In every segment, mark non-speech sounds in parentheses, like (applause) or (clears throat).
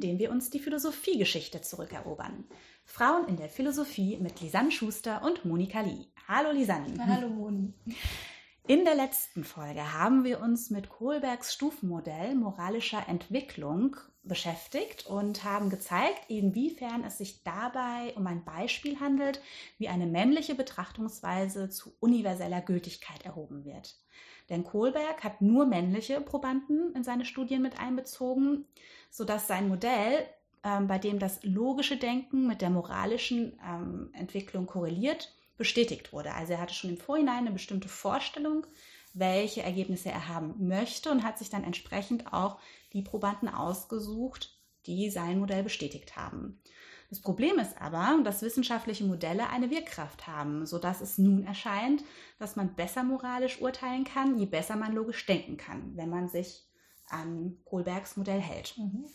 der Podcast, in dem wir uns die Philosophiegeschichte zurückerobern. Frauen in der Philosophie mit Lisanne Schuster und Monika Lee. Hallo Lisanne. Hallo Moni. In der letzten Folge haben wir uns mit Kohlbergs Stufenmodell moralischer Entwicklung beschäftigt und haben gezeigt, inwiefern es sich dabei um ein Beispiel handelt, wie eine männliche Betrachtungsweise zu universeller Gültigkeit erhoben wird. Denn Kohlberg hat nur männliche Probanden in seine Studien mit einbezogen, sodass sein Modell, ähm, bei dem das logische Denken mit der moralischen ähm, Entwicklung korreliert, bestätigt wurde. Also er hatte schon im Vorhinein eine bestimmte Vorstellung, welche Ergebnisse er haben möchte und hat sich dann entsprechend auch die Probanden ausgesucht, die sein Modell bestätigt haben. Das Problem ist aber, dass wissenschaftliche Modelle eine Wirkkraft haben, sodass es nun erscheint, dass man besser moralisch urteilen kann, je besser man logisch denken kann, wenn man sich an Kohlbergs Modell hält. Mhm.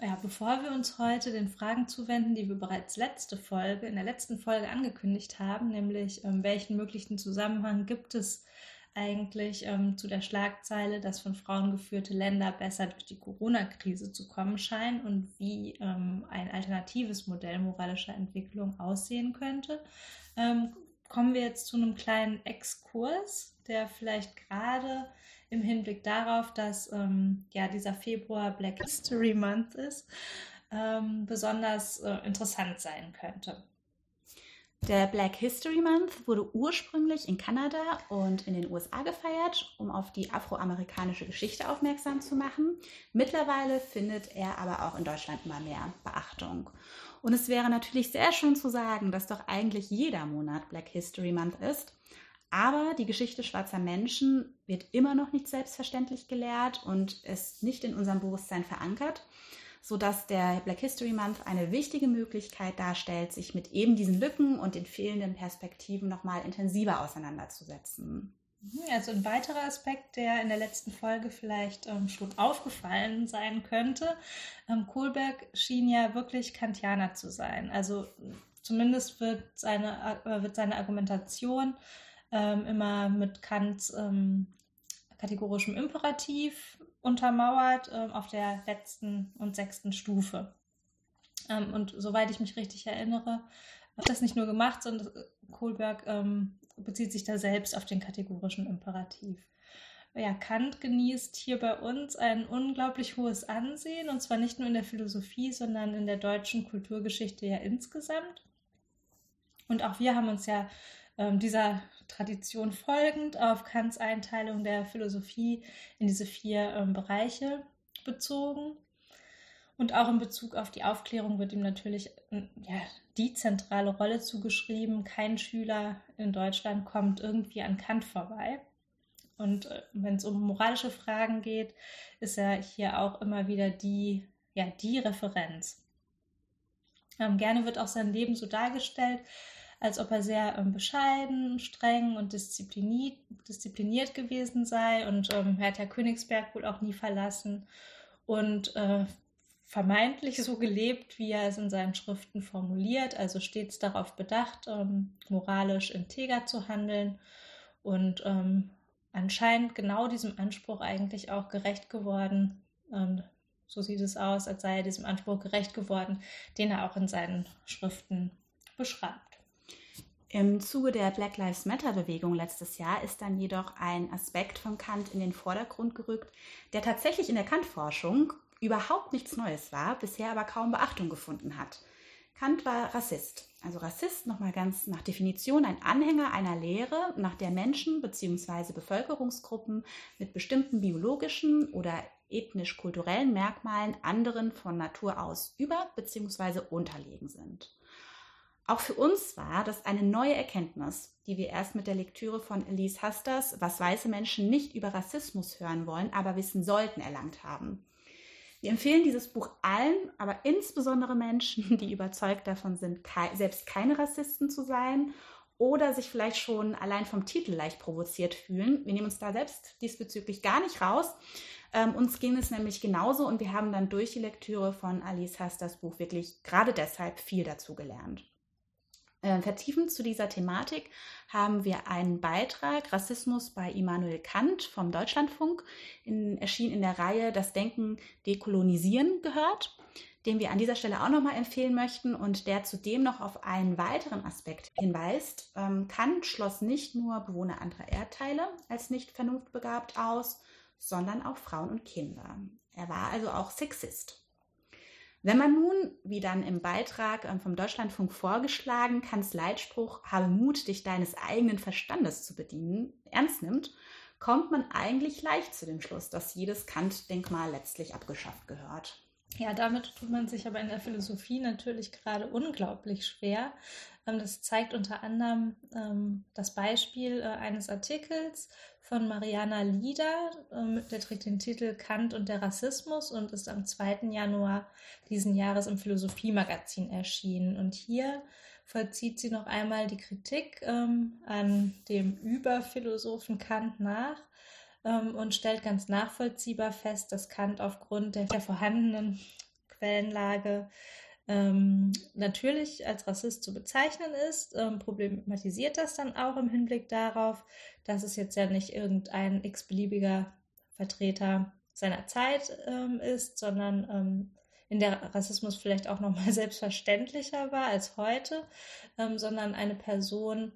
Ja, bevor wir uns heute den Fragen zuwenden, die wir bereits letzte Folge, in der letzten Folge angekündigt haben, nämlich ähm, welchen möglichen Zusammenhang gibt es eigentlich ähm, zu der Schlagzeile, dass von Frauen geführte Länder besser durch die Corona-Krise zu kommen scheinen und wie ähm, ein alternatives Modell moralischer Entwicklung aussehen könnte, ähm, kommen wir jetzt zu einem kleinen Exkurs, der vielleicht gerade im Hinblick darauf, dass ähm, ja dieser Februar Black History Month ist, ähm, besonders äh, interessant sein könnte. Der Black History Month wurde ursprünglich in Kanada und in den USA gefeiert, um auf die afroamerikanische Geschichte aufmerksam zu machen. Mittlerweile findet er aber auch in Deutschland immer mehr Beachtung. Und es wäre natürlich sehr schön zu sagen, dass doch eigentlich jeder Monat Black History Month ist. Aber die Geschichte schwarzer Menschen wird immer noch nicht selbstverständlich gelehrt und ist nicht in unserem Bewusstsein verankert sodass der Black History Month eine wichtige Möglichkeit darstellt, sich mit eben diesen Lücken und den fehlenden Perspektiven nochmal intensiver auseinanderzusetzen. Mhm, also ein weiterer Aspekt, der in der letzten Folge vielleicht ähm, schon aufgefallen sein könnte. Ähm, Kohlberg schien ja wirklich Kantianer zu sein. Also zumindest wird seine, äh, wird seine Argumentation ähm, immer mit Kants ähm, kategorischem Imperativ untermauert äh, auf der letzten und sechsten Stufe. Ähm, und soweit ich mich richtig erinnere, hat das nicht nur gemacht, sondern Kohlberg ähm, bezieht sich da selbst auf den kategorischen Imperativ. Ja, Kant genießt hier bei uns ein unglaublich hohes Ansehen, und zwar nicht nur in der Philosophie, sondern in der deutschen Kulturgeschichte ja insgesamt. Und auch wir haben uns ja ähm, dieser Tradition folgend auf Kants Einteilung der Philosophie in diese vier ähm, Bereiche bezogen. Und auch in Bezug auf die Aufklärung wird ihm natürlich äh, ja, die zentrale Rolle zugeschrieben. Kein Schüler in Deutschland kommt irgendwie an Kant vorbei. Und äh, wenn es um moralische Fragen geht, ist er hier auch immer wieder die, ja, die Referenz. Ähm, gerne wird auch sein Leben so dargestellt, als ob er sehr ähm, bescheiden, streng und diszipliniert, diszipliniert gewesen sei. Und ähm, er hat ja Königsberg wohl auch nie verlassen und äh, vermeintlich so gelebt, wie er es in seinen Schriften formuliert, also stets darauf bedacht, ähm, moralisch integer zu handeln und ähm, anscheinend genau diesem Anspruch eigentlich auch gerecht geworden. Ähm, so sieht es aus, als sei er diesem Anspruch gerecht geworden, den er auch in seinen Schriften beschreibt. Im Zuge der Black Lives Matter-Bewegung letztes Jahr ist dann jedoch ein Aspekt von Kant in den Vordergrund gerückt, der tatsächlich in der Kant-Forschung überhaupt nichts Neues war, bisher aber kaum Beachtung gefunden hat. Kant war Rassist. Also Rassist nochmal ganz nach Definition ein Anhänger einer Lehre, nach der Menschen bzw. Bevölkerungsgruppen mit bestimmten biologischen oder ethnisch-kulturellen Merkmalen anderen von Natur aus über bzw. unterlegen sind. Auch für uns war das eine neue Erkenntnis, die wir erst mit der Lektüre von Elise Hasters, was weiße Menschen nicht über Rassismus hören wollen, aber wissen sollten, erlangt haben. Wir empfehlen dieses Buch allen, aber insbesondere Menschen, (laughs) die überzeugt davon sind, selbst keine Rassisten zu sein oder sich vielleicht schon allein vom Titel leicht provoziert fühlen. Wir nehmen uns da selbst diesbezüglich gar nicht raus. Ähm, uns ging es nämlich genauso und wir haben dann durch die Lektüre von Alice Hasters Buch wirklich gerade deshalb viel dazu gelernt. Äh, vertiefend zu dieser Thematik haben wir einen Beitrag Rassismus bei Immanuel Kant vom Deutschlandfunk, in, erschien in der Reihe Das Denken dekolonisieren gehört, den wir an dieser Stelle auch nochmal empfehlen möchten und der zudem noch auf einen weiteren Aspekt hinweist. Ähm, Kant schloss nicht nur Bewohner anderer Erdteile als nicht vernunftbegabt aus, sondern auch Frauen und Kinder. Er war also auch Sexist. Wenn man nun, wie dann im Beitrag ähm, vom Deutschlandfunk vorgeschlagen, Kants Leitspruch Habe Mut, dich deines eigenen Verstandes zu bedienen, ernst nimmt, kommt man eigentlich leicht zu dem Schluss, dass jedes Kant-Denkmal letztlich abgeschafft gehört. Ja, damit tut man sich aber in der Philosophie natürlich gerade unglaublich schwer. Ähm, das zeigt unter anderem ähm, das Beispiel äh, eines Artikels von Mariana Lieder. Ähm, der trägt den Titel Kant und der Rassismus und ist am 2. Januar diesen Jahres im Philosophiemagazin erschienen. Und hier vollzieht sie noch einmal die Kritik an dem Überphilosophen Kant nach ähm, und stellt ganz nachvollziehbar fest, dass Kant aufgrund der, der vorhandenen Quellenlage ähm, natürlich als Rassist zu bezeichnen ist, ähm, problematisiert das dann auch im Hinblick darauf, dass es jetzt ja nicht irgendein x-beliebiger Vertreter seiner Zeit ähm, ist, sondern ähm, in der Rassismus vielleicht auch nochmal (laughs) selbstverständlicher war als heute, ähm, sondern eine Person,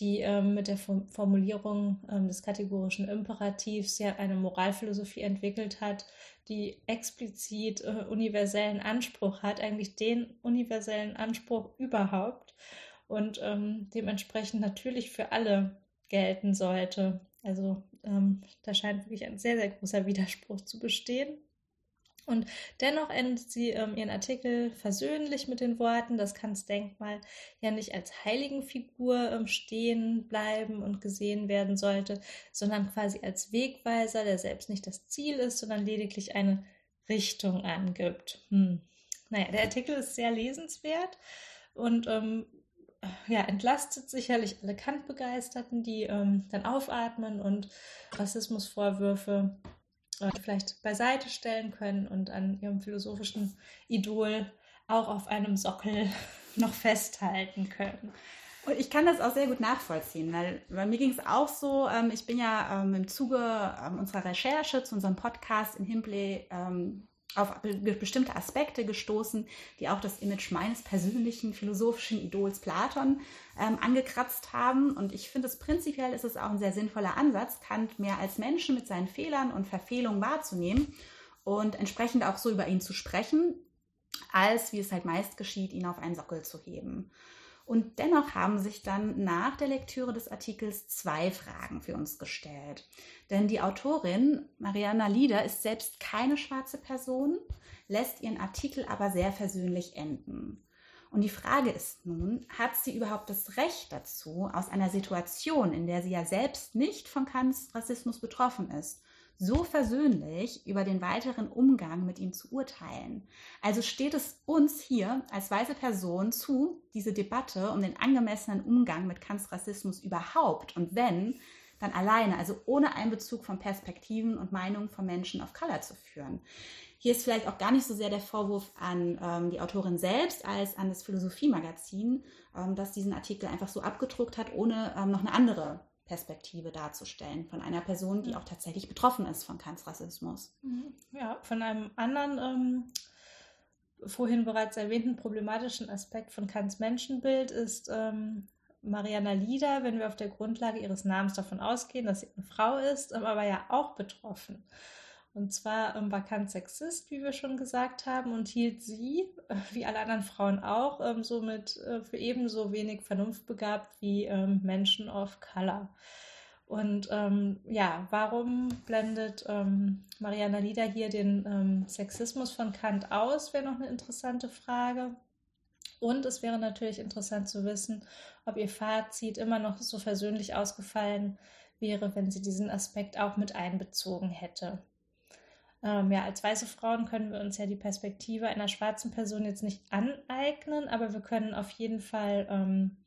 die ähm, mit der Formulierung ähm, des kategorischen Imperativs ja eine Moralphilosophie entwickelt hat, die explizit äh, universellen Anspruch hat, eigentlich den universellen Anspruch überhaupt und ähm, dementsprechend natürlich für alle gelten sollte. Also ähm, da scheint wirklich ein sehr, sehr großer Widerspruch zu bestehen. Und dennoch endet sie ähm, ihren Artikel versöhnlich mit den Worten, dass Kants Denkmal ja nicht als Heiligenfigur ähm, stehen bleiben und gesehen werden sollte, sondern quasi als Wegweiser, der selbst nicht das Ziel ist, sondern lediglich eine Richtung angibt. Hm. Naja, der Artikel ist sehr lesenswert und ähm, ja, entlastet sicherlich alle Kant-Begeisterten, die ähm, dann aufatmen und Rassismusvorwürfe äh, vielleicht beiseite stellen können und an ihrem philosophischen Idol auch auf einem Sockel (laughs) noch festhalten können. Und ich kann das auch sehr gut nachvollziehen, weil bei mir ging es auch so, ähm, ich bin ja ähm, im Zuge ähm, unserer Recherche zu unserem Podcast in Himpley ähm, auf bestimmte Aspekte gestoßen, die auch das Image meines persönlichen philosophischen Idols Platon ähm, angekratzt haben. Und ich finde es prinzipiell ist es auch ein sehr sinnvoller Ansatz, Kant mehr als Menschen mit seinen Fehlern und Verfehlungen wahrzunehmen und entsprechend auch so über ihn zu sprechen, als wie es halt meist geschieht, ihn auf einen Sockel zu heben. Und dennoch haben sich dann nach der Lektüre des Artikels zwei Fragen für uns gestellt. Denn die Autorin Mariana Lieder ist selbst keine schwarze Person, lässt ihren Artikel aber sehr versöhnlich enden. Und die Frage ist nun, hat sie überhaupt das Recht dazu, aus einer Situation, in der sie ja selbst nicht von Kants Rassismus betroffen ist, so versöhnlich über den weiteren Umgang mit ihm zu urteilen. Also steht es uns hier als weiße Person zu, diese Debatte um den angemessenen Umgang mit Kants Rassismus überhaupt und wenn, dann alleine, also ohne Einbezug von Perspektiven und Meinungen von Menschen of Color zu führen. Hier ist vielleicht auch gar nicht so sehr der Vorwurf an ähm, die Autorin selbst als an das Philosophiemagazin, ähm, das diesen Artikel einfach so abgedruckt hat, ohne ähm, noch eine andere Perspektive darzustellen von einer Person, die auch tatsächlich betroffen ist von Kants Rassismus. Mhm. Ja, von einem anderen ähm, vorhin bereits erwähnten problematischen Aspekt von Kants Menschenbild ist ähm, Mariana Lieder, wenn wir auf der Grundlage ihres Namens davon ausgehen, dass sie eine Frau ist, ähm, aber ja auch betroffen. Und zwar ähm, war Kant Sexist, wie wir schon gesagt haben, und hielt sie, äh, wie alle anderen Frauen auch, ähm, somit äh, für ebenso wenig vernunftbegabt wie ähm, Menschen of Color. Und ähm, ja, warum blendet ähm, Mariana Lieder hier den ähm, Sexismus von Kant aus, wäre noch eine interessante Frage. Und es wäre natürlich interessant zu wissen, ob ihr Fazit immer noch so versöhnlich ausgefallen wäre, wenn sie diesen Aspekt auch mit einbezogen hätte. Ähm, ja, als weiße Frauen können wir uns ja die Perspektive einer schwarzen Person jetzt nicht aneignen, aber wir können auf jeden Fall ähm,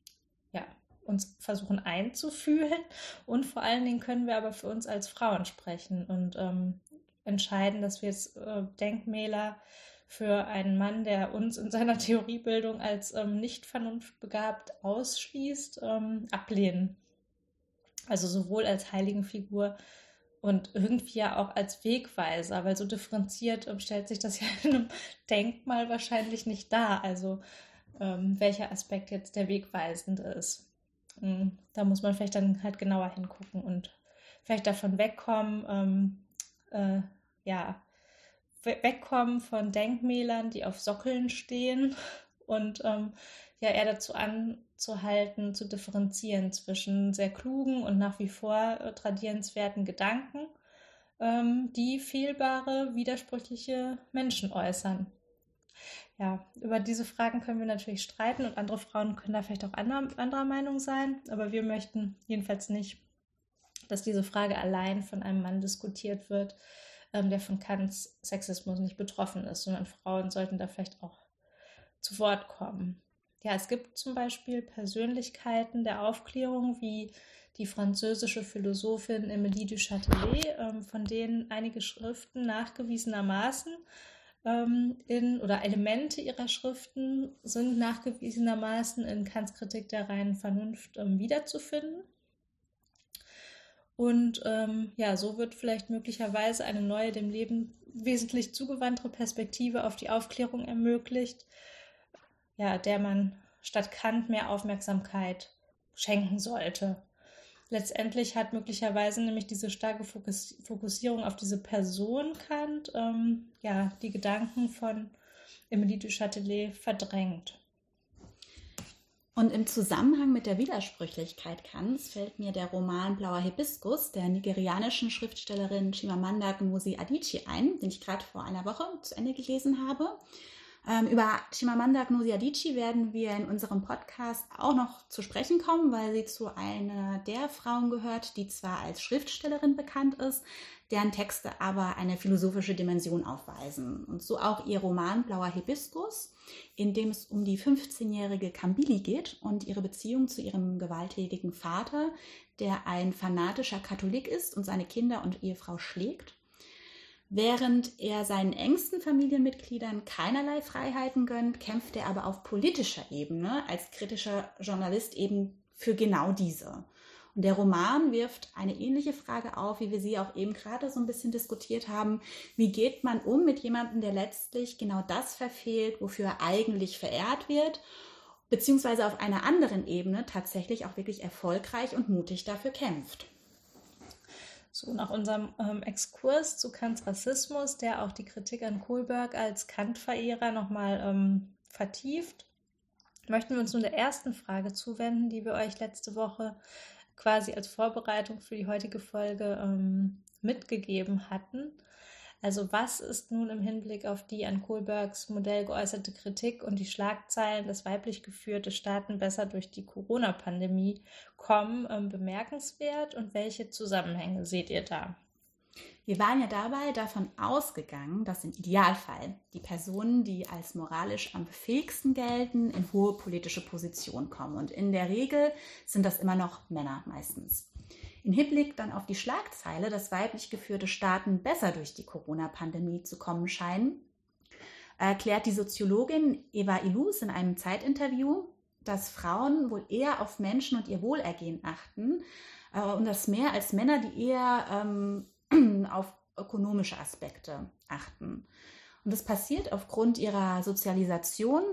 ja, uns versuchen einzufühlen und vor allen Dingen können wir aber für uns als Frauen sprechen und ähm, entscheiden, dass wir jetzt äh, Denkmäler für einen Mann, der uns in seiner (laughs) Theoriebildung als ähm, nicht vernunftbegabt ausschließt, ähm, ablehnen. Also sowohl als Heiligenfigur und irgendwie ja auch als Wegweiser, weil so differenziert ähm, stellt sich das (laughs) ja in einem Denkmal wahrscheinlich nicht dar. Also ähm, welcher Aspekt jetzt der wegweisende ist. Mhm. Da muss man vielleicht dann halt genauer hingucken und vielleicht davon wegkommen, ähm, äh, ja, wegkommen von Denkmälern, die auf Sockeln stehen und ähm, ja eher dazu anzuhalten, zu differenzieren zwischen sehr klugen und nach wie vor äh, tradierenswerten Gedanken, ähm, die fehlbare, widersprüchliche Menschen äußern. Ja, über diese Fragen können wir natürlich streiten und andere Frauen können da vielleicht auch anderer, anderer Meinung sein, aber wir möchten jedenfalls nicht, dass diese Frage allein von einem Mann diskutiert wird, ähm, der von Kants Sexismus nicht betroffen ist, sondern Frauen sollten da vielleicht auch zu Wort kommen. Ja, es gibt zum Beispiel Persönlichkeiten der Aufklärung wie die französische Philosophin Emilie du Châtelet, ähm, von denen einige Schriften nachgewiesenermaßen ähm, in oder Elemente ihrer Schriften sind nachgewiesenermaßen in Kants Kritik der reinen Vernunft ähm, wiederzufinden. Und ähm, ja, so wird vielleicht möglicherweise eine neue, dem Leben wesentlich zugewandtere Perspektive auf die Aufklärung ermöglicht, ja, der man statt Kant mehr Aufmerksamkeit schenken sollte. Letztendlich hat möglicherweise nämlich diese starke Fokussierung auf diese Person Kant ähm, ja, die Gedanken von Emilie du Châtelet verdrängt. Und im Zusammenhang mit der Widersprüchlichkeit Kants fällt mir der Roman Blauer Hibiskus der nigerianischen Schriftstellerin Chimamanda Ngozi Adichie ein, den ich gerade vor einer Woche zu Ende gelesen habe. Ähm, über Chimamanda Ngozi Adichie werden wir in unserem Podcast auch noch zu sprechen kommen, weil sie zu einer der Frauen gehört, die zwar als Schriftstellerin bekannt ist, deren Texte aber eine philosophische Dimension aufweisen. Und so auch ihr Roman Blauer Hibiskus, in dem es um die 15-jährige Kambili geht und ihre Beziehung zu ihrem gewalttätigen Vater, der ein fanatischer Katholik ist und seine Kinder und Ehefrau schlägt. Während er seinen engsten Familienmitgliedern keinerlei Freiheiten gönnt, kämpft er aber auf politischer Ebene als kritischer Journalist eben für genau diese. Und der Roman wirft eine ähnliche Frage auf, wie wir sie auch eben gerade so ein bisschen diskutiert haben. Wie geht man um mit jemandem, der letztlich genau das verfehlt, wofür er eigentlich verehrt wird, beziehungsweise auf einer anderen Ebene tatsächlich auch wirklich erfolgreich und mutig dafür kämpft? So, nach unserem ähm, Exkurs zu Kants Rassismus, der auch die Kritik an Kohlberg als Kant-Verehrer nochmal ähm, vertieft, möchten wir uns nun der ersten Frage zuwenden, die wir euch letzte Woche quasi als Vorbereitung für die heutige Folge ähm, mitgegeben hatten. Also was ist nun im Hinblick auf die an Kohlbergs Modell geäußerte Kritik und die Schlagzeilen, dass weiblich geführte Staaten besser durch die Corona-Pandemie kommen, ähm, bemerkenswert und welche Zusammenhänge seht ihr da? Wir waren ja dabei davon ausgegangen, dass im Idealfall die Personen, die als moralisch am fähigsten gelten, in hohe politische Positionen kommen. Und in der Regel sind das immer noch Männer meistens. Im Hinblick dann auf die Schlagzeile, dass weiblich geführte Staaten besser durch die Corona-Pandemie zu kommen scheinen, erklärt die Soziologin Eva Ilus in einem Zeitinterview, dass Frauen wohl eher auf Menschen und ihr Wohlergehen achten äh, und das mehr als Männer, die eher ähm, (clears throat) auf ökonomische Aspekte achten. Und das passiert aufgrund ihrer Sozialisation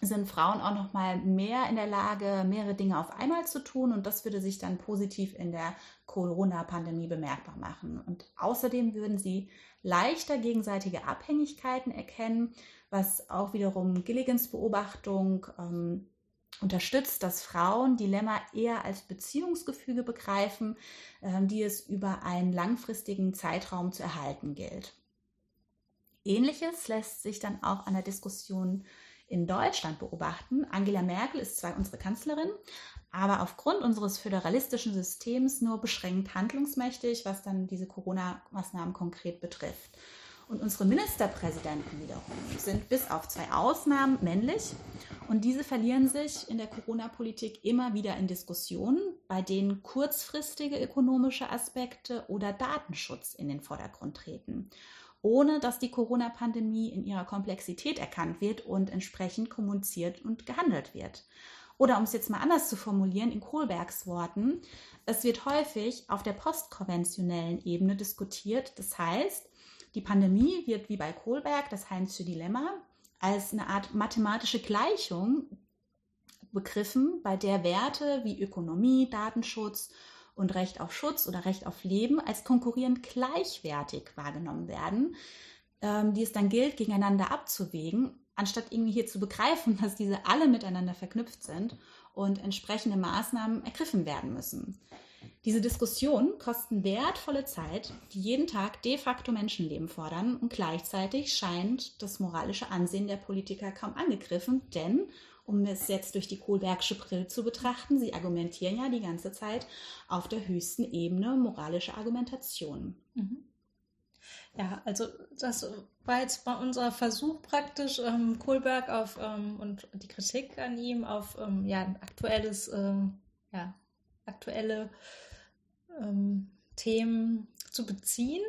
sind Frauen auch noch mal mehr in der Lage, mehrere Dinge auf einmal zu tun und das würde sich dann positiv in der Corona-Pandemie bemerkbar machen. Und außerdem würden sie leichter gegenseitige Abhängigkeiten erkennen, was auch wiederum Gilligans Beobachtung ähm, unterstützt, dass Frauen Dilemma eher als Beziehungsgefüge begreifen, äh, die es über einen langfristigen Zeitraum zu erhalten gilt. Ähnliches lässt sich dann auch an der Diskussion in Deutschland beobachten. Angela Merkel ist zwar unsere Kanzlerin, aber aufgrund unseres föderalistischen Systems nur beschränkt handlungsmächtig, was dann diese Corona-Maßnahmen konkret betrifft. Und unsere Ministerpräsidenten wiederum sind bis auf zwei Ausnahmen männlich. Und diese verlieren sich in der Corona-Politik immer wieder in Diskussionen, bei denen kurzfristige ökonomische Aspekte oder Datenschutz in den Vordergrund treten, ohne dass die Corona-Pandemie in ihrer Komplexität erkannt wird und entsprechend kommuniziert und gehandelt wird. Oder um es jetzt mal anders zu formulieren, in Kohlbergs Worten, es wird häufig auf der postkonventionellen Ebene diskutiert. Das heißt, die Pandemie wird wie bei Kohlberg, das Heinzsche Dilemma, als eine Art mathematische Gleichung begriffen, bei der Werte wie Ökonomie, Datenschutz und Recht auf Schutz oder Recht auf Leben als konkurrierend gleichwertig wahrgenommen werden, ähm, die es dann gilt, gegeneinander abzuwägen, anstatt irgendwie hier zu begreifen, (laughs) dass diese alle miteinander verknüpft sind und entsprechende Maßnahmen ergriffen werden müssen. Diese Diskussionen kosten wertvolle Zeit, die jeden Tag de facto Menschenleben fordern und gleichzeitig scheint das moralische Ansehen der Politiker kaum angegriffen, denn, um es jetzt durch die Kohlbergsche Brille zu betrachten, sie argumentieren ja die ganze Zeit auf der höchsten Ebene moralische Argumentation. Mhm. Ja, also das war jetzt mal unser Versuch praktisch, ähm, Kohlberg auf ähm, und die Kritik an ihm auf ähm, ja, ein aktuelles ähm, ja, aktuelle ähm, Themen zu beziehen.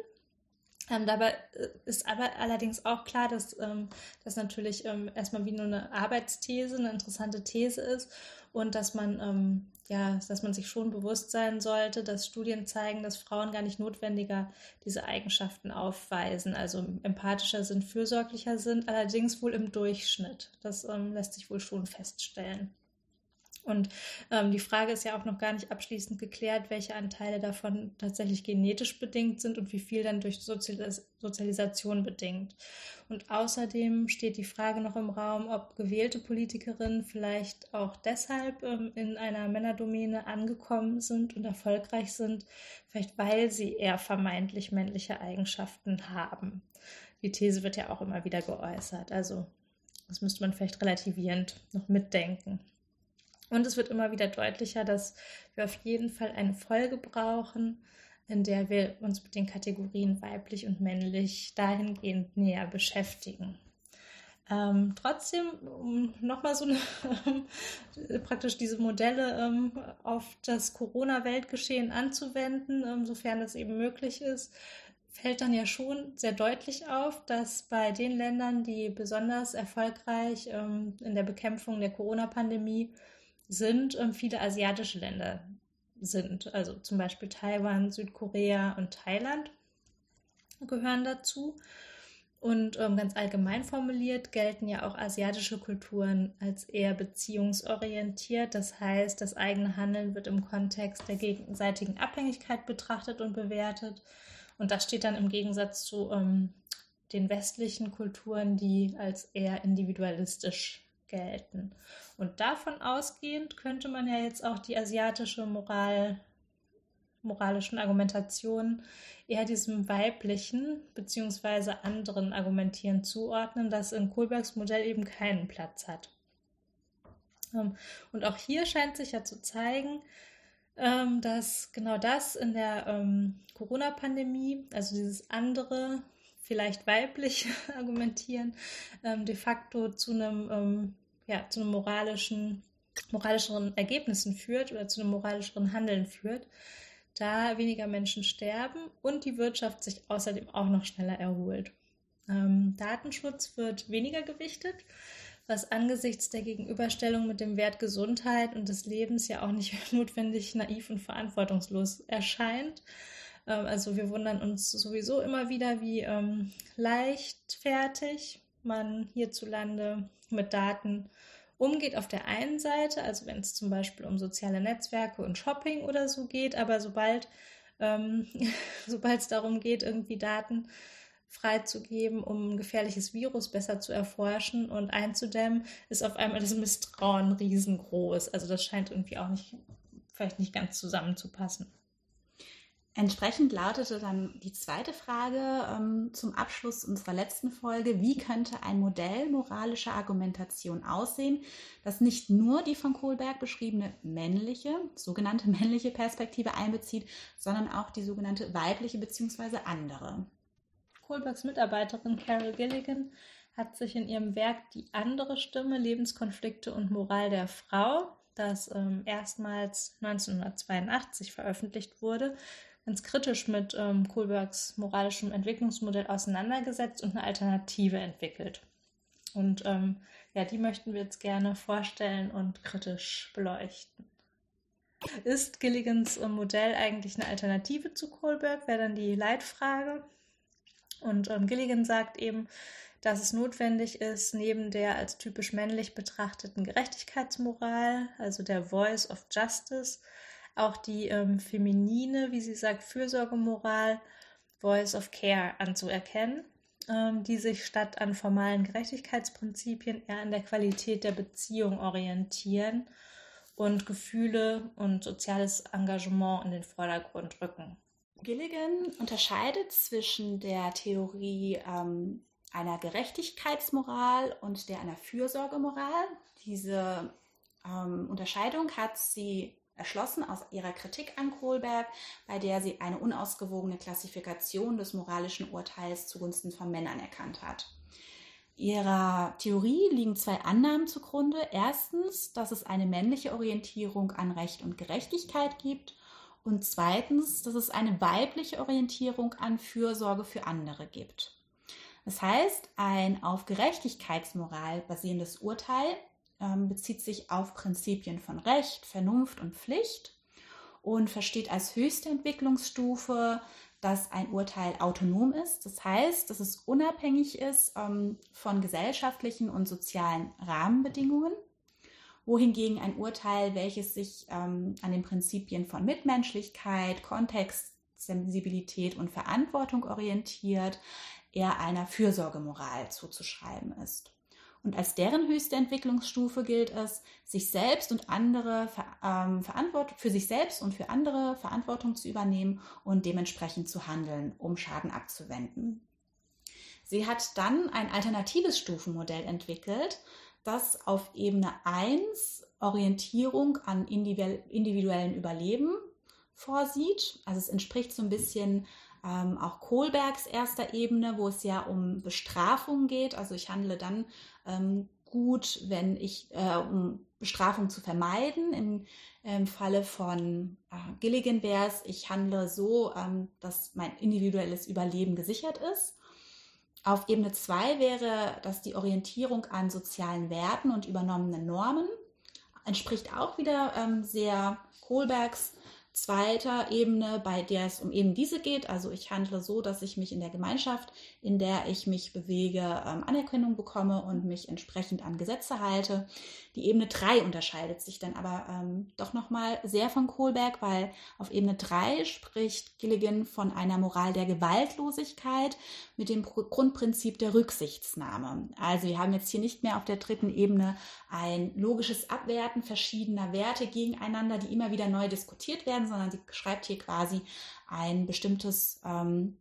Ähm, dabei äh, ist aber allerdings auch klar, dass ähm, das natürlich ähm, erstmal wie nur eine Arbeitsthese, eine interessante These ist und dass man ähm, ja, dass man sich schon bewusst sein sollte, dass Studien zeigen, dass Frauen gar nicht notwendiger diese Eigenschaften aufweisen, also empathischer sind, fürsorglicher sind, allerdings wohl im Durchschnitt. Das ähm, lässt sich wohl schon feststellen. Und ähm, die Frage ist ja auch noch gar nicht abschließend geklärt, welche Anteile davon tatsächlich genetisch bedingt sind und wie viel dann durch Sozialis Sozialisation bedingt. Und außerdem steht die Frage noch im Raum, ob gewählte Politikerinnen vielleicht auch deshalb ähm, in einer Männerdomäne angekommen sind und erfolgreich sind, vielleicht weil sie eher vermeintlich männliche Eigenschaften haben. Die These wird ja auch immer wieder geäußert. Also das müsste man vielleicht relativierend noch mitdenken. Und es wird immer wieder deutlicher, dass wir auf jeden Fall eine Folge brauchen, in der wir uns mit den Kategorien weiblich und männlich dahingehend näher beschäftigen. Ähm, trotzdem, um nochmal so eine, (laughs) praktisch diese Modelle ähm, auf das Corona-Weltgeschehen anzuwenden, ähm, sofern es eben möglich ist, fällt dann ja schon sehr deutlich auf, dass bei den Ländern, die besonders erfolgreich ähm, in der Bekämpfung der Corona-Pandemie sind ähm, viele asiatische Länder sind. Also zum Beispiel Taiwan, Südkorea und Thailand gehören dazu. Und ähm, ganz allgemein formuliert gelten ja auch asiatische Kulturen als eher beziehungsorientiert. Das heißt, das eigene Handeln wird im Kontext der gegenseitigen Abhängigkeit betrachtet und bewertet. Und das steht dann im Gegensatz zu ähm, den westlichen Kulturen, die als eher individualistisch gelten. Und davon ausgehend könnte man ja jetzt auch die asiatische Moral, moralischen Argumentationen eher diesem weiblichen bzw. anderen Argumentieren zuordnen, das in Kohlbergs Modell eben keinen Platz hat. Ähm, und auch hier scheint sich ja zu zeigen, ähm, dass genau das in der ähm, Corona-Pandemie, also dieses andere, vielleicht weibliche (laughs) Argumentieren, de facto zu einem ja, zu einem moralischen, moralischeren Ergebnissen führt oder zu einem moralischeren Handeln führt, da weniger Menschen sterben und die Wirtschaft sich außerdem auch noch schneller erholt. Ähm, Datenschutz wird weniger gewichtet, was angesichts der Gegenüberstellung mit dem Wert Gesundheit und des Lebens ja auch nicht (laughs) notwendig naiv und verantwortungslos erscheint. Ähm, also wir wundern uns sowieso immer wieder, wie ähm, leichtfertig man hierzulande mit Daten umgeht auf der einen Seite, also wenn es zum Beispiel um soziale Netzwerke und Shopping oder so geht, aber sobald ähm, (laughs) sobald es darum geht, irgendwie Daten freizugeben, um ein gefährliches Virus besser zu erforschen und einzudämmen, ist auf einmal das Misstrauen riesengroß. Also das scheint irgendwie auch nicht, vielleicht nicht ganz zusammenzupassen. Entsprechend lautete dann die zweite Frage ähm, zum Abschluss unserer letzten Folge, wie könnte ein Modell moralischer Argumentation aussehen, das nicht nur die von Kohlberg beschriebene männliche, sogenannte (laughs) männliche Perspektive einbezieht, sondern auch die sogenannte weibliche bzw. andere. Kohlbergs Mitarbeiterin Carol Gilligan hat sich in ihrem Werk Die andere Stimme, Lebenskonflikte und Moral der Frau, das ähm, erstmals 1982 veröffentlicht wurde, ganz kritisch mit ähm, Kohlbergs moralischem Entwicklungsmodell auseinandergesetzt und eine Alternative entwickelt. Und ähm, ja, die möchten wir jetzt gerne vorstellen und kritisch beleuchten. Ist Gilligans äh, Modell eigentlich eine Alternative zu Kohlberg? Wäre dann die Leitfrage. Und ähm, Gilligan sagt eben, dass es notwendig ist, neben der als typisch männlich betrachteten Gerechtigkeitsmoral, also der Voice of Justice, auch die ähm, feminine, wie sie sagt, Fürsorgemoral, Voice of Care anzuerkennen, ähm, die sich statt an formalen Gerechtigkeitsprinzipien eher an der Qualität der Beziehung orientieren und Gefühle und soziales Engagement in den Vordergrund rücken. Gilligan unterscheidet zwischen der Theorie ähm, einer Gerechtigkeitsmoral und der einer Fürsorgemoral. Diese ähm, Unterscheidung hat sie erschlossen aus ihrer Kritik an Kohlberg, bei der sie eine unausgewogene Klassifikation des moralischen Urteils zugunsten von Männern erkannt hat. Ihrer Theorie liegen zwei Annahmen zugrunde. Erstens, dass es eine männliche Orientierung an Recht und Gerechtigkeit gibt und zweitens, dass es eine weibliche Orientierung an Fürsorge für andere gibt. Das heißt, ein auf Gerechtigkeitsmoral basierendes Urteil ähm, bezieht sich auf Prinzipien von Recht, Vernunft und Pflicht und versteht als höchste Entwicklungsstufe, dass ein Urteil autonom ist. Das heißt, dass es unabhängig ist ähm, von gesellschaftlichen und sozialen Rahmenbedingungen wohingegen ein Urteil, welches sich ähm, an den Prinzipien von Mitmenschlichkeit, Kontext, Sensibilität und Verantwortung orientiert, eher einer Fürsorgemoral zuzuschreiben ist. Und als deren höchste Entwicklungsstufe gilt es, sich selbst und andere ähm, für sich selbst und für andere Verantwortung zu übernehmen und dementsprechend zu handeln, um Schaden abzuwenden. Sie hat dann ein alternatives Stufenmodell entwickelt, das auf Ebene 1 Orientierung an individuellen Überleben vorsieht. Also es entspricht so ein bisschen ähm, auch Kohlbergs erster Ebene, wo es ja um Bestrafung geht. Also ich handle dann ähm, gut, wenn ich, äh, um Bestrafung zu vermeiden. Im, im Falle von äh, Gilligan wäre es, ich handle so, ähm, dass mein individuelles Überleben gesichert ist. Auf Ebene 2 wäre das die Orientierung an sozialen Werten und übernommenen Normen. Entspricht auch wieder ähm, sehr Kohlbergs zweiter Ebene, bei der es um eben diese geht. Also ich handle so, dass ich mich in der Gemeinschaft, in der ich mich bewege, ähm, Anerkennung bekomme und mich entsprechend an Gesetze halte. Die Ebene 3 unterscheidet sich dann aber ähm, doch nochmal sehr von Kohlberg, weil auf Ebene 3 spricht Gilligan von einer Moral der Gewaltlosigkeit mit dem Grundprinzip der Rücksichtsnahme. Also wir haben jetzt hier nicht mehr auf der dritten Ebene ein logisches Abwerten verschiedener Werte gegeneinander, die immer wieder neu diskutiert werden, sondern sie schreibt hier quasi ein bestimmtes ähm,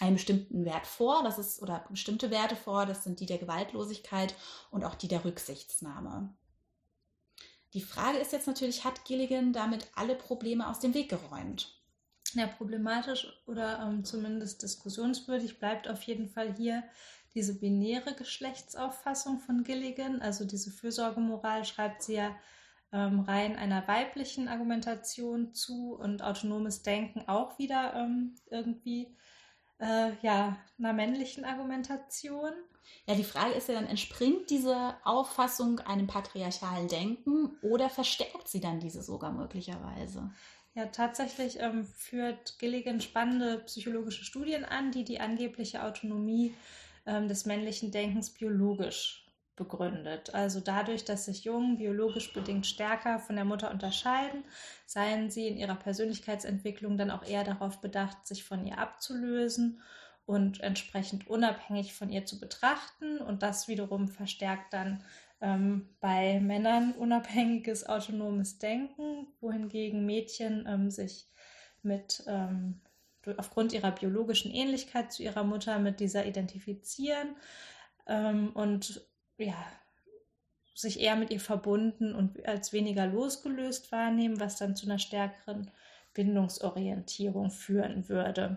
einen bestimmten Wert vor, das ist oder bestimmte Werte vor, das sind die der Gewaltlosigkeit und auch die der Rücksichtsnahme. Die Frage ist jetzt natürlich, hat Gilligan damit alle Probleme aus dem Weg geräumt? Ja, problematisch oder ähm, zumindest diskussionswürdig bleibt auf jeden Fall hier diese binäre Geschlechtsauffassung von Gilligan. Also diese Fürsorgemoral schreibt sie ja ähm, rein einer weiblichen Argumentation zu und autonomes Denken auch wieder ähm, irgendwie äh, ja, einer männlichen Argumentation. Ja, die Frage ist ja dann, entspringt diese Auffassung einem patriarchalen Denken oder verstärkt sie dann diese sogar möglicherweise? Ja, tatsächlich ähm, führt Gilligan spannende psychologische Studien an, die die angebliche Autonomie ähm, des männlichen Denkens biologisch begründet. Also dadurch, dass sich Jungen biologisch bedingt stärker von der Mutter unterscheiden, seien sie in ihrer Persönlichkeitsentwicklung dann auch eher darauf bedacht, sich von ihr abzulösen und entsprechend unabhängig von ihr zu betrachten. Und das wiederum verstärkt dann ähm, bei Männern unabhängiges autonomes Denken, wohingegen Mädchen ähm, sich mit ähm, aufgrund ihrer biologischen Ähnlichkeit zu ihrer Mutter mit dieser identifizieren ähm, und ja, sich eher mit ihr verbunden und als weniger losgelöst wahrnehmen, was dann zu einer stärkeren Bindungsorientierung führen würde.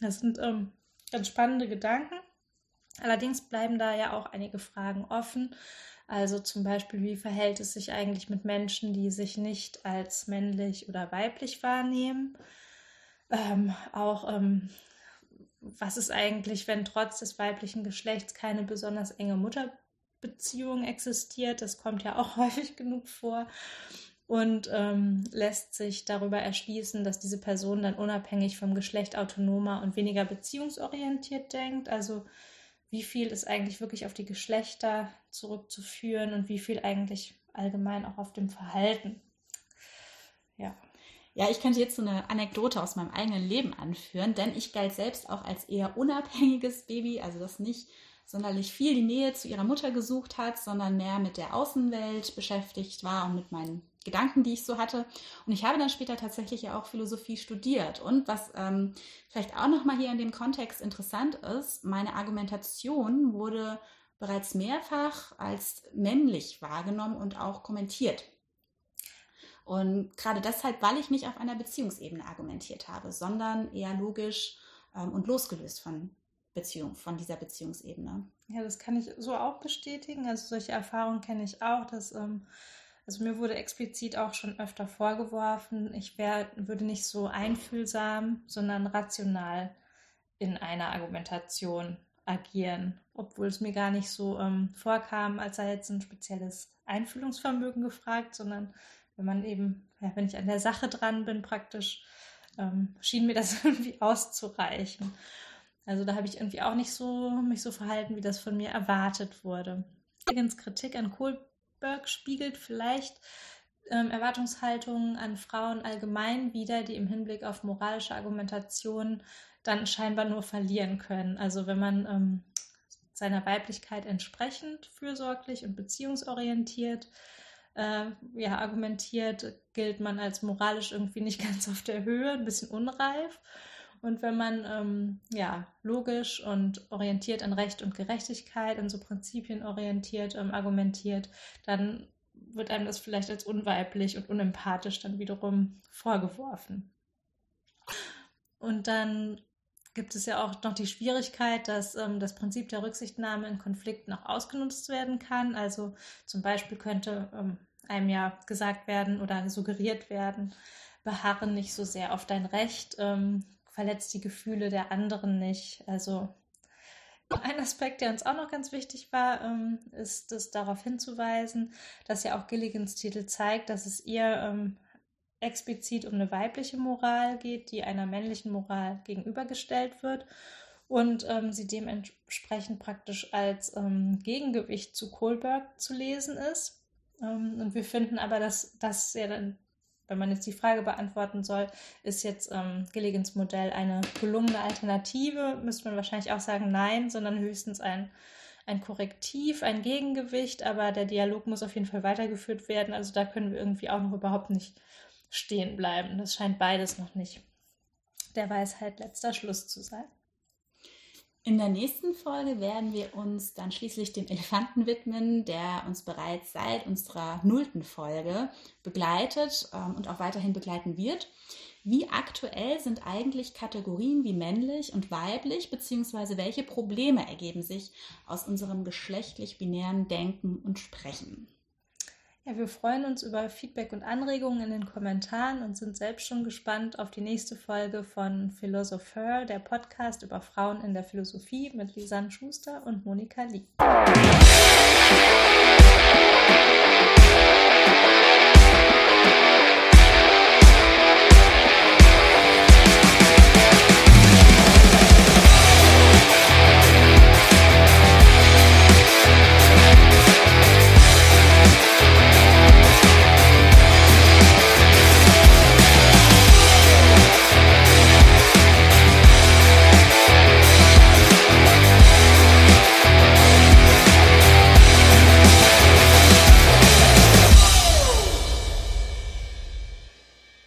Das sind ähm, ganz spannende Gedanken. Allerdings bleiben da ja auch einige Fragen offen. Also zum Beispiel, wie verhält es sich eigentlich mit Menschen, die sich nicht als männlich oder weiblich wahrnehmen? Ähm, auch ähm, was ist eigentlich, wenn trotz des weiblichen Geschlechts keine besonders enge Mutterbeziehung existiert? Das kommt ja auch (laughs) häufig genug vor und ähm, lässt sich darüber erschließen, dass diese Person dann unabhängig vom Geschlecht autonomer und weniger beziehungsorientiert denkt. Also wie viel ist eigentlich wirklich auf die Geschlechter zurückzuführen und wie viel eigentlich allgemein auch auf dem Verhalten. Ja. Ja, ich könnte jetzt so eine Anekdote aus meinem eigenen Leben anführen, denn ich galt selbst auch als eher unabhängiges Baby, also das nicht sonderlich viel die Nähe zu ihrer Mutter gesucht hat, sondern mehr mit der Außenwelt beschäftigt war und mit meinen Gedanken, die ich so hatte. Und ich habe dann später tatsächlich ja auch Philosophie studiert. Und was ähm, vielleicht auch nochmal hier in dem Kontext interessant ist, meine Argumentation wurde bereits mehrfach als männlich wahrgenommen und auch kommentiert. Und gerade deshalb, weil ich nicht auf einer Beziehungsebene argumentiert habe, sondern eher logisch ähm, und losgelöst von Beziehung, von dieser Beziehungsebene. Ja, das kann ich so auch bestätigen. Also solche Erfahrungen kenne ich auch, dass ähm, also mir wurde explizit auch schon öfter vorgeworfen, ich wär, würde nicht so einfühlsam, sondern rational in einer Argumentation agieren, obwohl es mir gar nicht so ähm, vorkam, als sei jetzt ein spezielles Einfühlungsvermögen gefragt, sondern wenn man eben, ja, wenn ich an der Sache dran bin, praktisch, ähm, schien mir das (laughs) irgendwie auszureichen. Also da habe ich irgendwie auch nicht so mich so verhalten, wie das von mir erwartet wurde. Übrigens Kritik an Kohlberg spiegelt vielleicht ähm, Erwartungshaltungen an Frauen allgemein wider, die im Hinblick auf moralische Argumentation dann scheinbar nur verlieren können. Also wenn man ähm, seiner Weiblichkeit entsprechend fürsorglich und beziehungsorientiert äh, ja, argumentiert, gilt man als moralisch irgendwie nicht (laughs) ganz auf der Höhe, ein bisschen unreif. Und wenn man ähm, ja, logisch und orientiert an Recht und Gerechtigkeit, an so Prinzipien orientiert ähm, argumentiert, dann wird einem das vielleicht als unweiblich und unempathisch dann wiederum vorgeworfen. Und dann gibt es ja auch noch die Schwierigkeit, dass ähm, das Prinzip der Rücksichtnahme in Konflikten auch ausgenutzt werden kann. Also zum Beispiel könnte ähm, einem ja gesagt werden oder suggeriert werden, beharre nicht so sehr auf dein Recht, ähm, verletzt die Gefühle der anderen nicht. Also ein Aspekt, der uns auch noch ganz wichtig war, ähm, ist es darauf hinzuweisen, dass ja auch Gilligans Titel zeigt, dass es ihr ähm, explizit um eine weibliche Moral geht, die einer männlichen Moral gegenübergestellt wird und ähm, sie dementsprechend praktisch als ähm, Gegengewicht zu Kohlberg zu lesen ist. Ähm, und wir finden aber, dass das ja dann, wenn man jetzt die Frage beantworten soll, ist jetzt ähm, Gilligans Modell eine gelungene Alternative, müsste man wahrscheinlich auch sagen nein, sondern höchstens ein ein Korrektiv, ein Gegengewicht, aber der Dialog muss auf jeden Fall weitergeführt werden. Also da können wir irgendwie auch noch überhaupt nicht stehen bleiben. Das scheint beides noch nicht der Weisheit letzter Schluss zu sein. In der nächsten Folge werden wir uns dann schließlich dem Elefanten widmen, der uns bereits seit unserer nullten Folge begleitet ähm, und auch weiterhin begleiten wird. Wie aktuell sind eigentlich Kategorien wie männlich und weiblich, beziehungsweise welche Probleme ergeben sich aus unserem geschlechtlich binären Denken und Sprechen? Ja, wir freuen uns über Feedback und Anregungen in den Kommentaren und sind selbst schon gespannt auf die nächste Folge von Philosopher, der Podcast über Frauen in der Philosophie mit Lisanne Schuster und Monika Lee.